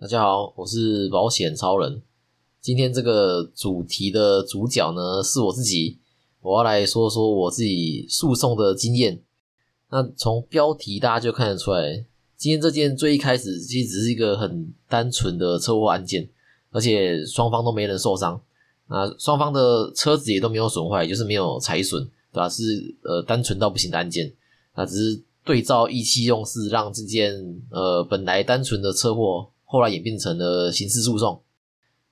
大家好，我是保险超人。今天这个主题的主角呢是我自己，我要来说说我自己诉讼的经验。那从标题大家就看得出来，今天这件最一开始其实只是一个很单纯的车祸案件，而且双方都没人受伤，啊，双方的车子也都没有损坏，就是没有财损，对吧？是呃单纯到不行的案件，啊，只是对照意气用事，让这件呃本来单纯的车祸。后来演变成了刑事诉讼。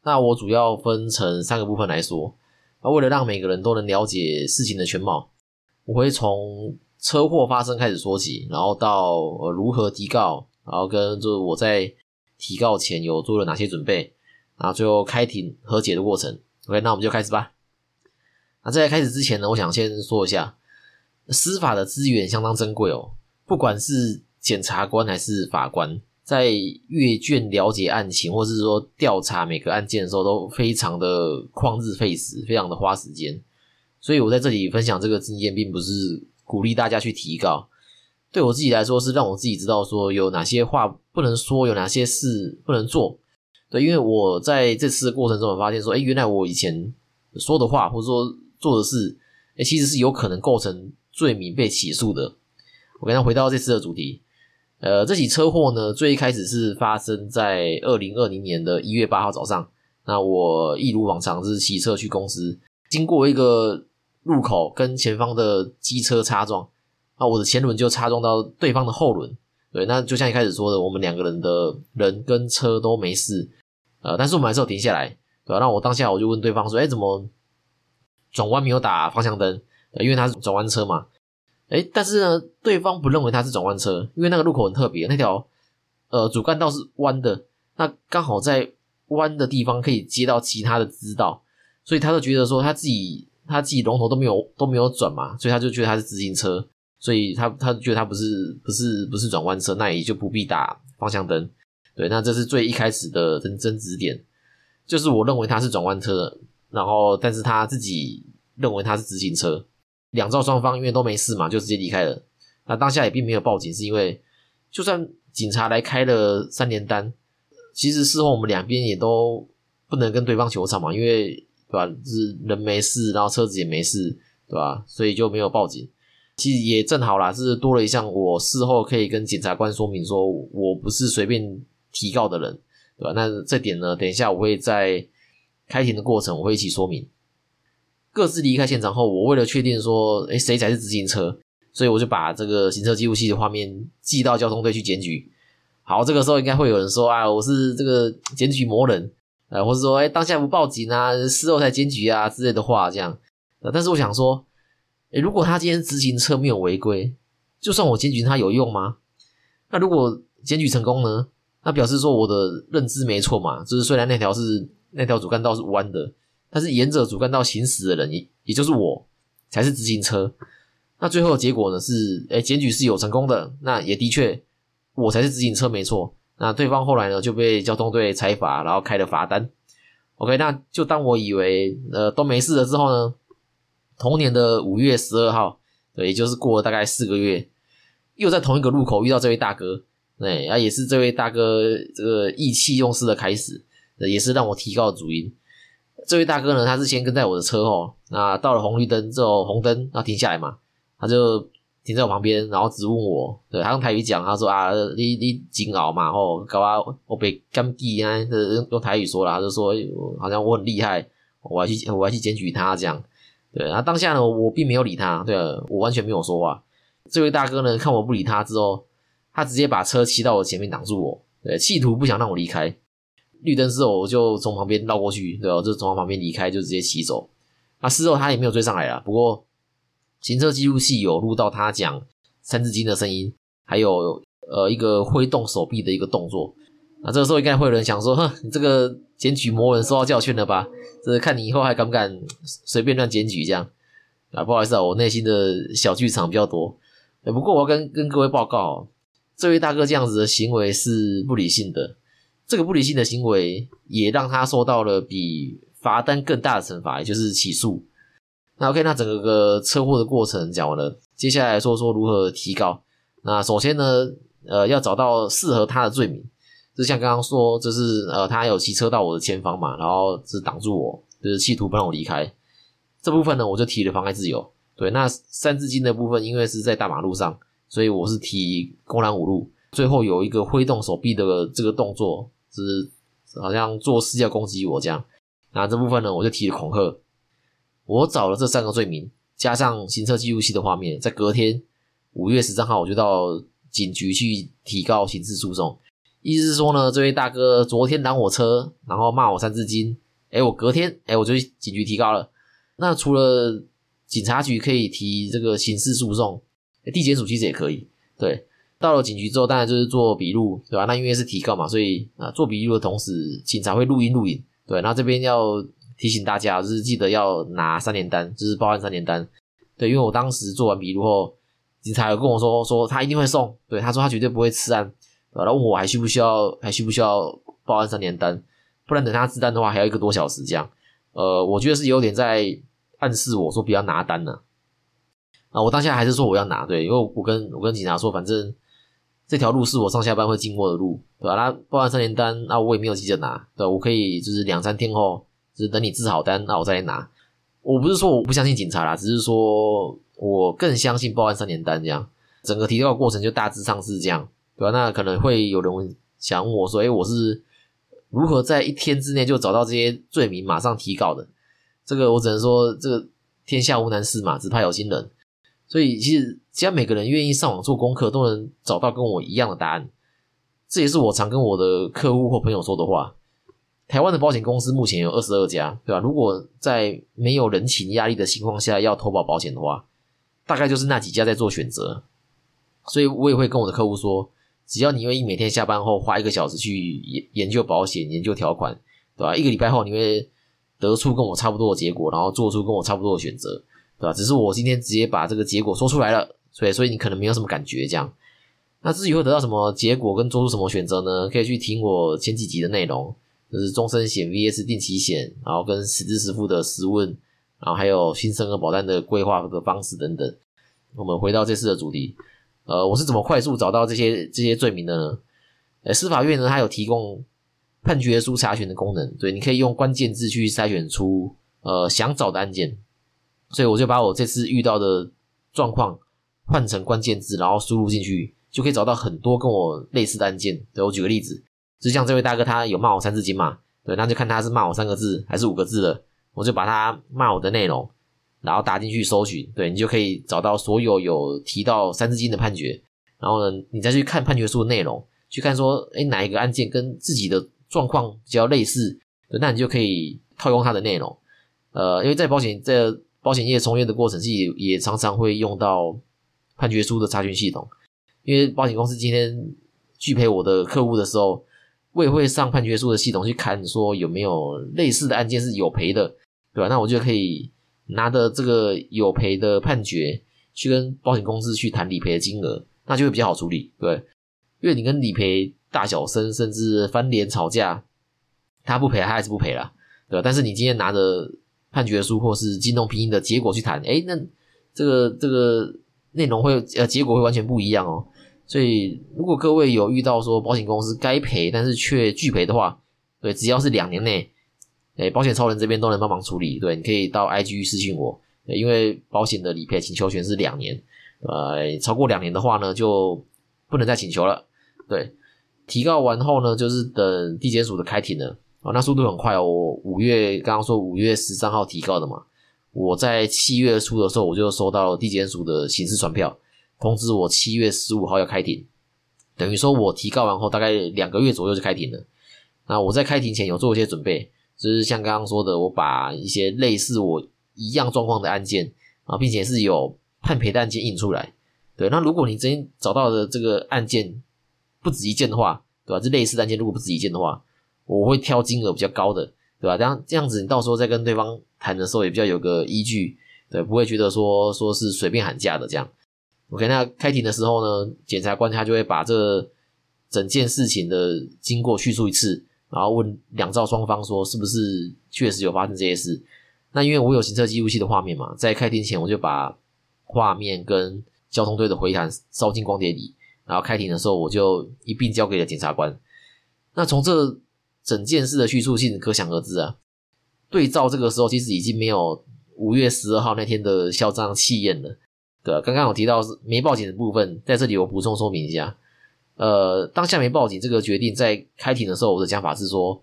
那我主要分成三个部分来说。那为了让每个人都能了解事情的全貌，我会从车祸发生开始说起，然后到呃如何提告，然后跟就是我在提告前有做了哪些准备，然后最后开庭和解的过程。OK，那我们就开始吧。那在开始之前呢，我想先说一下，司法的资源相当珍贵哦，不管是检察官还是法官。在阅卷了解案情，或是说调查每个案件的时候，都非常的旷日费时，非常的花时间。所以我在这里分享这个经验，并不是鼓励大家去提高。对我自己来说，是让我自己知道说有哪些话不能说，有哪些事不能做。对，因为我在这次的过程中，我发现说，哎，原来我以前说的话，或者说做的事，哎，其实是有可能构成罪名被起诉的。我跟他回到这次的主题。呃，这起车祸呢，最一开始是发生在二零二零年的一月八号早上。那我一如往常是骑车去公司，经过一个路口，跟前方的机车擦撞，那我的前轮就擦撞到对方的后轮。对，那就像一开始说的，我们两个人的人跟车都没事。呃，但是我们还是有停下来，对吧？那我当下我就问对方说：“哎，怎么转弯没有打方向灯？因为他是转弯车嘛。”哎，但是呢，对方不认为它是转弯车，因为那个路口很特别，那条呃主干道是弯的，那刚好在弯的地方可以接到其他的支道，所以他就觉得说他自己他自己龙头都没有都没有转嘛，所以他就觉得他是自行车，所以他他觉得他不是不是不是转弯车，那也就不必打方向灯。对，那这是最一开始的争争执点，就是我认为他是转弯车，然后但是他自己认为他是自行车。两造双方因为都没事嘛，就直接离开了。那当下也并没有报警，是因为就算警察来开了三连单，其实事后我们两边也都不能跟对方求偿嘛，因为对吧？是人没事，然后车子也没事，对吧？所以就没有报警。其实也正好啦，是多了一项，我事后可以跟检察官说明，说我不是随便提告的人，对吧？那这点呢，等一下我会在开庭的过程我会一起说明。各自离开现场后，我为了确定说，哎，谁才是自行车，所以我就把这个行车记录器的画面寄到交通队去检举。好，这个时候应该会有人说啊，我是这个检举魔人，呃，或者说，哎，当下不报警啊，事后才检举啊之类的话，这样。但是我想说，哎，如果他今天自行车没有违规，就算我检举他有用吗？那如果检举成功呢？那表示说我的认知没错嘛，就是虽然那条是那条主干道是弯的。但是沿着主干道行驶的人，也也就是我，才是自行车。那最后的结果呢？是，哎，检举是有成功的。那也的确，我才是自行车，没错。那对方后来呢，就被交通队裁罚，然后开了罚单。OK，那就当我以为，呃，都没事了之后呢，同年的五月十二号，对，也就是过了大概四个月，又在同一个路口遇到这位大哥，对，啊，也是这位大哥这个意气用事的开始，也是让我提高的主因。这位大哥呢，他是先跟在我的车后，那到了红绿灯之后，红灯要停下来嘛，他就停在我旁边，然后直问我，对他用台语讲，他说啊，你你紧熬嘛，吼，搞啊，我被干地啊，用用台语说了，他就说好像我很厉害，我要去我要去检举他这样，对，然后当下呢，我并没有理他，对我完全没有说话。这位大哥呢，看我不理他之后，他直接把车骑到我前面挡住我，对，企图不想让我离开。绿灯之后，我就从旁边绕过去，对吧？就从他旁边离开，就直接骑走。那事后他也没有追上来了。不过行车记录器有录到他讲三字经的声音，还有呃一个挥动手臂的一个动作。那这个时候应该会有人想说：“哼，你这个检举魔人受到教训了吧？这是看你以后还敢不敢随便乱检举这样？”啊，不好意思啊，我内心的小剧场比较多。不过我要跟跟各位报告，这位大哥这样子的行为是不理性的。这个不理性的行为也让他受到了比罚单更大的惩罚，也就是起诉。那 OK，那整个个车祸的过程讲完了，接下来说说如何提高。那首先呢，呃，要找到适合他的罪名。就像刚刚说，就是呃，他有骑车到我的前方嘛，然后是挡住我，就是企图不让我离开。这部分呢，我就提了妨碍自由。对，那三字经的部分，因为是在大马路上，所以我是提公然侮辱。最后有一个挥动手臂的这个动作，是好像做事要攻击我这样。那这部分呢，我就提了恐吓。我找了这三个罪名，加上行车记录器的画面，在隔天五月十三号，我就到警局去提告刑事诉讼。意思是说呢，这位大哥昨天拦我车，然后骂我三字经，哎，我隔天哎，我就去警局提告了。那除了警察局可以提这个刑事诉讼，地检署其实也可以。对，到了警局之后，当然就是做笔录，对吧？那因为是提告嘛，所以啊，做笔录的同时，警察会录音录影。对，那这边要提醒大家，就是记得要拿三联单，就是报案三联单。对，因为我当时做完笔录后，警察有跟我说，说他一定会送。对，他说他绝对不会吃案。然后问我还需不需要，还需不需要报案三联单？不然等他自单的话，还要一个多小时这样。呃，我觉得是有点在暗示我说不要拿单呢。啊，我当下还是说我要拿，对，因为我跟我跟警察说，反正这条路是我上下班会经过的路，对吧？那报案三联单，那我也没有急着拿，对，我可以就是两三天后，就是等你治好单，那我再来拿。我不是说我不相信警察啦，只是说我更相信报案三联单这样。整个提告过程就大致上是这样。对吧？那可能会有人想我说：“哎，我是如何在一天之内就找到这些罪名，马上提告的？”这个我只能说，这个天下无难事嘛，只怕有心人。所以其实，只要每个人愿意上网做功课，都能找到跟我一样的答案。这也是我常跟我的客户或朋友说的话。台湾的保险公司目前有二十二家，对吧？如果在没有人情压力的情况下要投保保险的话，大概就是那几家在做选择。所以我也会跟我的客户说。只要你愿意每天下班后花一个小时去研研究保险、研究条款，对吧？一个礼拜后你会得出跟我差不多的结果，然后做出跟我差不多的选择，对吧？只是我今天直接把这个结果说出来了，所以所以你可能没有什么感觉这样。那至于会得到什么结果跟做出什么选择呢？可以去听我前几集的内容，就是终身险 VS 定期险，然后跟实支实付的实问，然后还有新生儿保单的规划的方式等等。我们回到这次的主题。呃，我是怎么快速找到这些这些罪名的呢？呃，司法院呢，它有提供判决书查询的功能，对，你可以用关键字去筛选出呃想找的案件，所以我就把我这次遇到的状况换成关键字，然后输入进去，就可以找到很多跟我类似的案件。对我举个例子，就像这位大哥他有骂我三字经嘛，对，那就看他是骂我三个字还是五个字的，我就把他骂我的内容。然后打进去搜寻，对你就可以找到所有有提到三字经的判决。然后呢，你再去看判决书的内容，去看说，哎，哪一个案件跟自己的状况比较类似，对那你就可以套用它的内容。呃，因为在保险这保险业从业的过程，自己也常常会用到判决书的查询系统。因为保险公司今天拒赔我的客户的时候，我也会上判决书的系统去看，说有没有类似的案件是有赔的，对吧？那我就可以。拿着这个有赔的判决去跟保险公司去谈理赔的金额，那就会比较好处理，对，因为你跟理赔大小声甚至翻脸吵架，他不赔他还是不赔了，对吧？但是你今天拿着判决书或是金融拼音的结果去谈，哎，那这个这个内容会呃结果会完全不一样哦。所以如果各位有遇到说保险公司该赔但是却拒赔的话，对，只要是两年内。哎，保险超人这边都能帮忙处理，对，你可以到 IG 私信我，因为保险的理赔请求权是两年，呃，超过两年的话呢，就不能再请求了。对，提告完后呢，就是等地检署的开庭了，哦，那速度很快哦。我五月刚刚说五月十三号提告的嘛，我在七月初的时候我就收到地检署的刑事传票，通知我七月十五号要开庭，等于说我提告完后大概两个月左右就开庭了。那我在开庭前有做一些准备。就是像刚刚说的，我把一些类似我一样状况的案件啊，并且是有判赔的案件印出来。对，那如果你真找到的这个案件不止一件的话，对吧？这类似案件如果不止一件的话，我会挑金额比较高的，对吧？这样这样子，你到时候再跟对方谈的时候也比较有个依据，对，不会觉得说说是随便喊价的这样。OK，那开庭的时候呢，检察官他就会把这整件事情的经过叙述一次。然后问两造双方说是不是确实有发生这些事？那因为我有行车记录器的画面嘛，在开庭前我就把画面跟交通队的回弹烧进光碟里，然后开庭的时候我就一并交给了检察官。那从这整件事的叙述性可想而知啊，对照这个时候其实已经没有五月十二号那天的嚣张气焰了。对，刚刚有提到是没报警的部分，在这里我补充说明一下。呃，当下没报警这个决定在开庭的时候，我的讲法是说，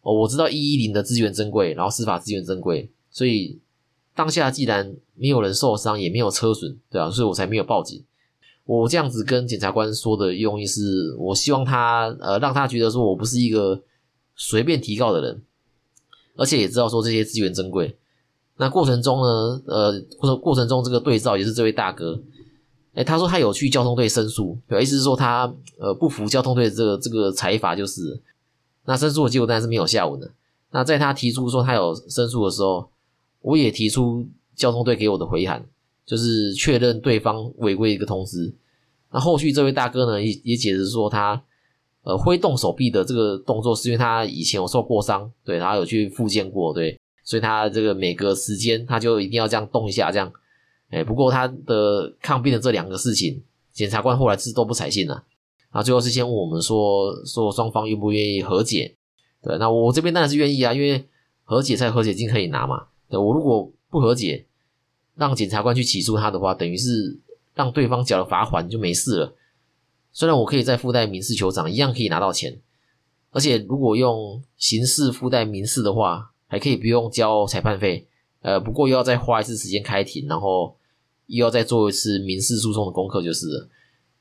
哦，我知道一一零的资源珍贵，然后司法资源珍贵，所以当下既然没有人受伤，也没有车损，对啊，所以我才没有报警。我这样子跟检察官说的用意是，我希望他呃让他觉得说我不是一个随便提告的人，而且也知道说这些资源珍贵。那过程中呢，呃，或者过程中这个对照也是这位大哥，哎，他说他有去交通队申诉，对，意思是说他呃不服交通队这个这个裁罚，就是那申诉的结果当然是没有下文的。那在他提出说他有申诉的时候，我也提出交通队给我的回函。就是确认对方违规一个通知，那后续这位大哥呢也也解释说他呃挥动手臂的这个动作是因为他以前有受过伤，对他有去复健过，对，所以他这个每隔时间他就一定要这样动一下，这样，哎，不过他的抗辩的这两个事情，检察官后来是都不采信了，啊，最后是先问我们说说双方愿不愿意和解，对，那我这边当然是愿意啊，因为和解才和解金可以拿嘛，对我如果不和解。让检察官去起诉他的话，等于是让对方缴了罚款就没事了。虽然我可以再附带民事求偿，一样可以拿到钱。而且如果用刑事附带民事的话，还可以不用交裁判费。呃，不过又要再花一次时间开庭，然后又要再做一次民事诉讼的功课，就是。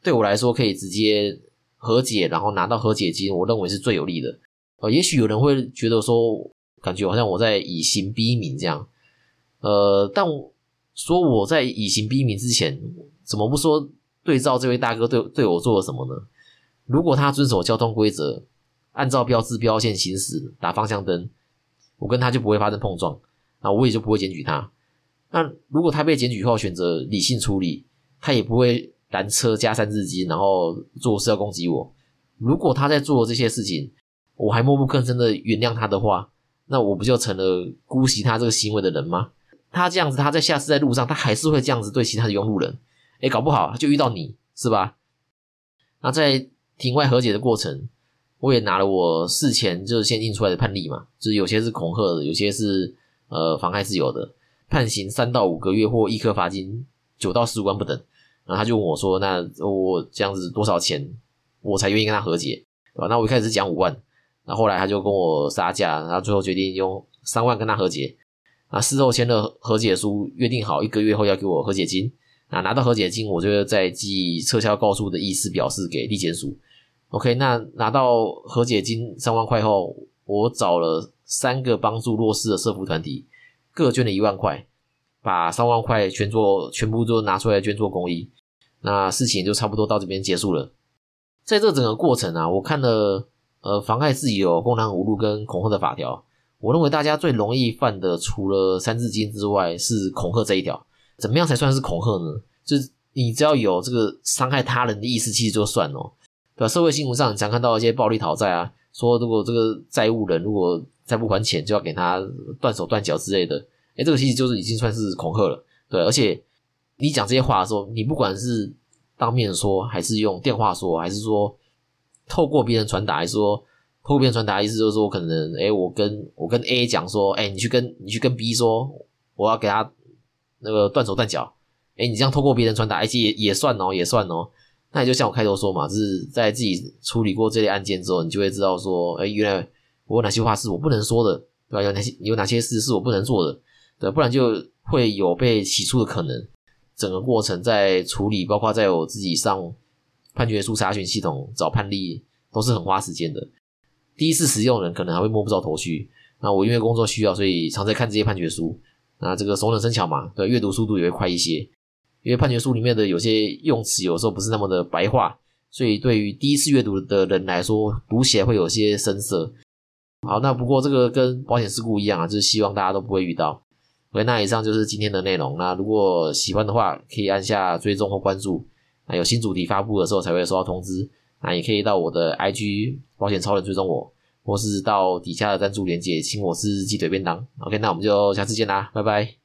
对我来说，可以直接和解，然后拿到和解金，我认为是最有利的。呃，也许有人会觉得说，感觉好像我在以刑逼民这样。呃，但。说我在以刑逼民之前，怎么不说对照这位大哥对对我做了什么呢？如果他遵守交通规则，按照标志标线行驶，打方向灯，我跟他就不会发生碰撞，那我也就不会检举他。那如果他被检举后选择理性处理，他也不会拦车加三字经，然后做事要攻击我。如果他在做这些事情，我还默不吭声的原谅他的话，那我不就成了姑息他这个行为的人吗？他这样子，他在下次在路上，他还是会这样子对其他的拥路人。哎，搞不好就遇到你是吧？那在庭外和解的过程，我也拿了我事前就是先印出来的判例嘛，就是有些是恐吓的，有些是呃妨害自由的，判刑三到五个月或一颗罚金九到十五万不等。然后他就问我说：“那我这样子多少钱我才愿意跟他和解？”对吧？那我一开始是讲五万，那后来他就跟我杀价，然后最后决定用三万跟他和解。啊，事后签了和解书，约定好一个月后要给我和解金。啊，拿到和解金，我就再寄撤销告诉的意思表示给地检署。OK，那拿到和解金三万块后，我找了三个帮助弱势的社福团体，各捐了一万块，把三万块全做全部都拿出来捐做公益。那事情就差不多到这边结束了。在这整个过程啊，我看了呃妨碍自由、公然侮辱跟恐吓的法条。我认为大家最容易犯的，除了三字经之外，是恐吓这一条。怎么样才算是恐吓呢？就是你只要有这个伤害他人的意思，其实就算哦。对吧？社会新闻上常看到一些暴力讨债啊，说如果这个债务人如果再不还钱，就要给他断手断脚之类的。哎，这个其实就是已经算是恐吓了。对，而且你讲这些话的时候，你不管是当面说，还是用电话说，还是说透过别人传达，还是说。后边传达意思就是说，可能哎，我跟我跟 A 讲说，哎，你去跟你去跟 B 说，我要给他那个断手断脚。哎，你这样透过别人传达，而且也也算哦，也算哦。那也就像我开头说嘛，就是在自己处理过这类案件之后，你就会知道说，哎，原来我有哪些话是我不能说的，对吧？有哪些有哪些事是我不能做的，对，不然就会有被起诉的可能。整个过程在处理，包括在我自己上判决书查询系统找判例，都是很花时间的。第一次使用人可能还会摸不着头绪，那我因为工作需要，所以常在看这些判决书。那这个熟能生巧嘛，对，阅读速度也会快一些。因为判决书里面的有些用词有时候不是那么的白话，所以对于第一次阅读的人来说，读起来会有些生涩。好，那不过这个跟保险事故一样啊，就是希望大家都不会遇到。OK，那以上就是今天的内容。那如果喜欢的话，可以按下追踪或关注，那有新主题发布的时候才会收到通知。那也可以到我的 IG 保险超人追踪我，或是到底下的赞助连接请我吃鸡腿便当。OK，那我们就下次见啦，拜拜。